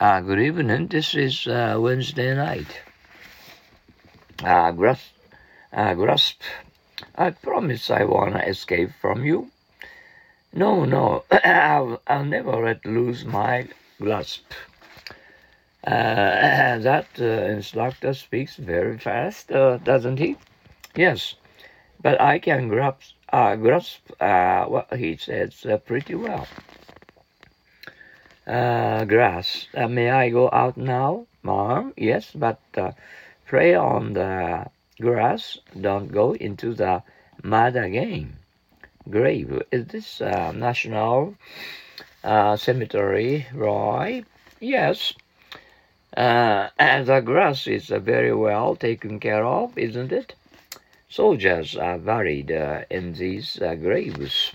Uh, good evening. This is uh, Wednesday night. Uh, grasp, uh, grasp. I promise I wanna escape from you. No, no, I'll, I'll never let lose my grasp. Uh, that uh, instructor speaks very fast, uh, doesn't he? Yes, but I can grasp, uh, grasp what he says pretty well. Uh, grass. Uh, may I go out now, Mom? Yes, but uh, pray on the grass. Don't go into the mud again. Grave. Is this uh, National uh, Cemetery, Roy? Yes. Uh, and the grass is uh, very well taken care of, isn't it? Soldiers are buried in these graves.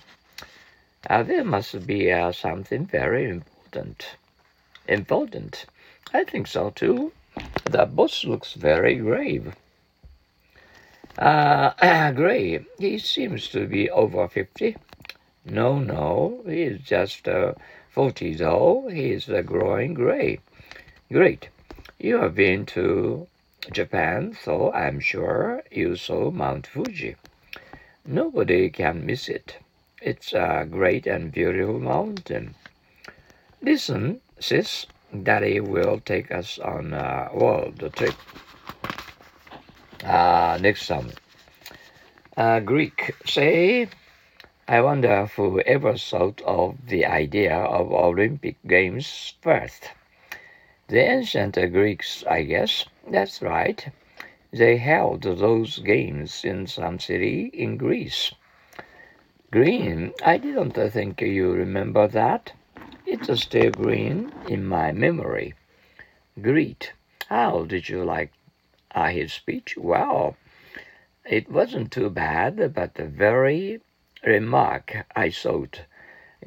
There must be something very important. Important? Important? I think so too. The boss looks very grave. Uh, Gray, he seems to be over 50. No, no, he is just uh, 40 though. He is uh, growing gray. Great. You have been to Japan, so I'm sure you saw Mount Fuji. Nobody can miss it. It's a great and beautiful mountain. Listen, sis, Daddy will take us on a world trip. Uh, next summer. Uh, Greek, say, I wonder who ever thought of the idea of Olympic Games first. The ancient Greeks, I guess. That's right. They held those games in some city in Greece. Green, I didn't think you remember that. It's still green in my memory. Greet, how did you like uh, his speech? Well, it wasn't too bad, but the very remark I thought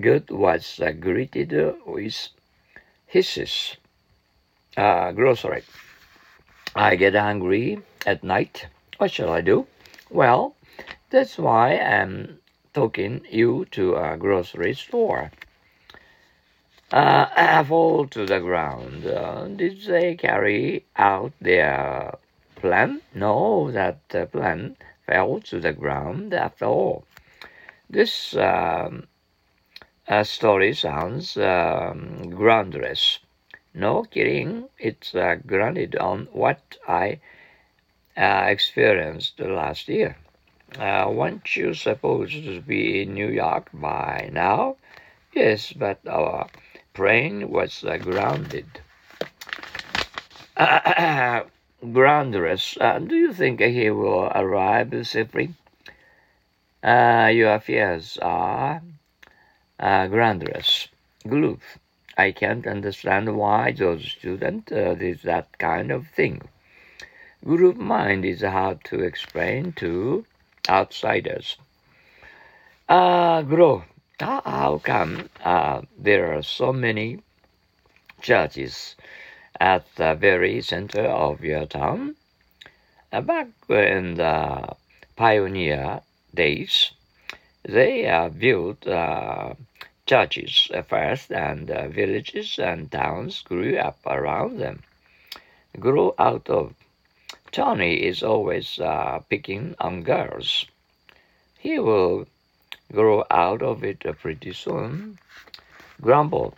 good was uh, greeted with hisses. Uh, grocery. I get hungry at night. What shall I do? Well, that's why I'm taking you to a grocery store. Uh, fall to the ground. Uh, did they carry out their plan? No, that uh, plan fell to the ground after all. This um, uh, story sounds um, groundless. No kidding, it's grounded on what I experienced last year. Uh, weren't you supposed to be in New York by now? Yes, but our plane was uh, grounded. groundless. Uh, do you think he will arrive safely? Uh, your fears are uh, groundless. Gloop. I can't understand why those students uh, did that kind of thing. Group mind is hard to explain to outsiders. Uh, grow. How, come uh, there are so many churches at the very center of your town? Uh, back in the pioneer days, they uh, built uh, churches first, and uh, villages and towns grew up around them. Grew out of. Tony is always uh, picking on girls. He will grow out of it pretty soon. Grumble.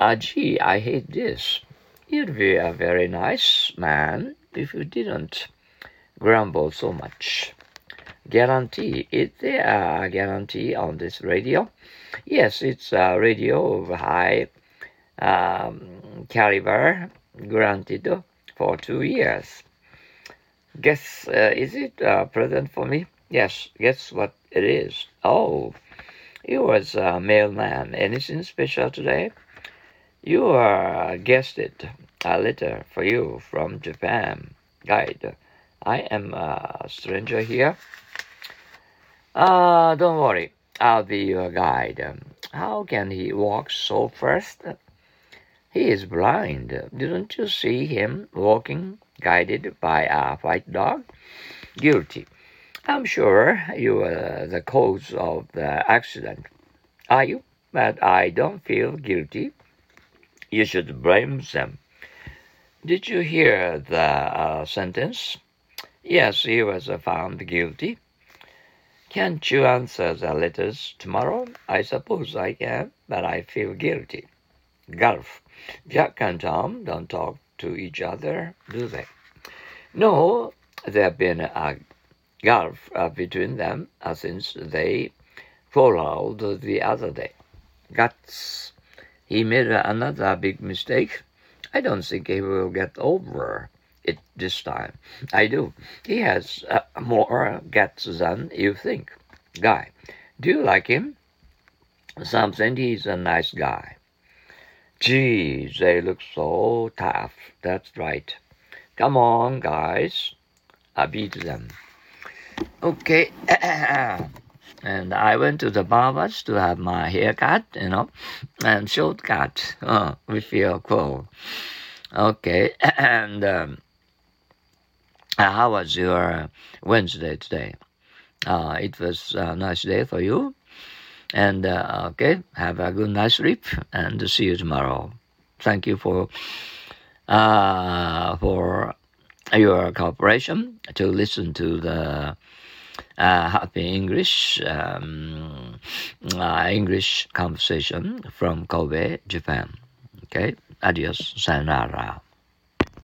Ah, gee, I hate this. You'd be a very nice man if you didn't grumble so much. Guarantee. Is there a guarantee on this radio? Yes, it's a radio of high um, caliber, granted for two years. Guess, uh, is it a present for me? Yes, guess what it is. Oh, you was a mailman. Anything special today? You are uh, guessed it. A letter for you from Japan. Guide. I am a stranger here. Uh, don't worry. I'll be your guide. How can he walk so fast? He is blind. Didn't you see him walking, guided by a white dog? Guilty. I'm sure you were the cause of the accident. Are you? But I don't feel guilty. you should blame them. Did you hear the uh, sentence? Yes, he was found guilty. Can't you answer the letters tomorrow? I suppose I can, but I feel guilty. Gulf. Jack and Tom don't talk to each other, do they? No, there have been a gulf between them since they followed the other day. Guts. He made another big mistake. I don't think he will get over it this time. I do. He has uh, more guts than you think. Guy. Do you like him? Something he's a nice guy. Gee, they look so tough. That's right. Come on, guys. I beat them. Okay. and I went to the barber's to have my hair cut, you know, and short cut. Oh, we feel cool. Okay. And um, how was your Wednesday today? Uh, it was a nice day for you. And uh, okay, have a good night's sleep and see you tomorrow. Thank you for uh, for your cooperation to listen to the uh, Happy English um, uh, English conversation from Kobe, Japan. Okay, adios, sayonara.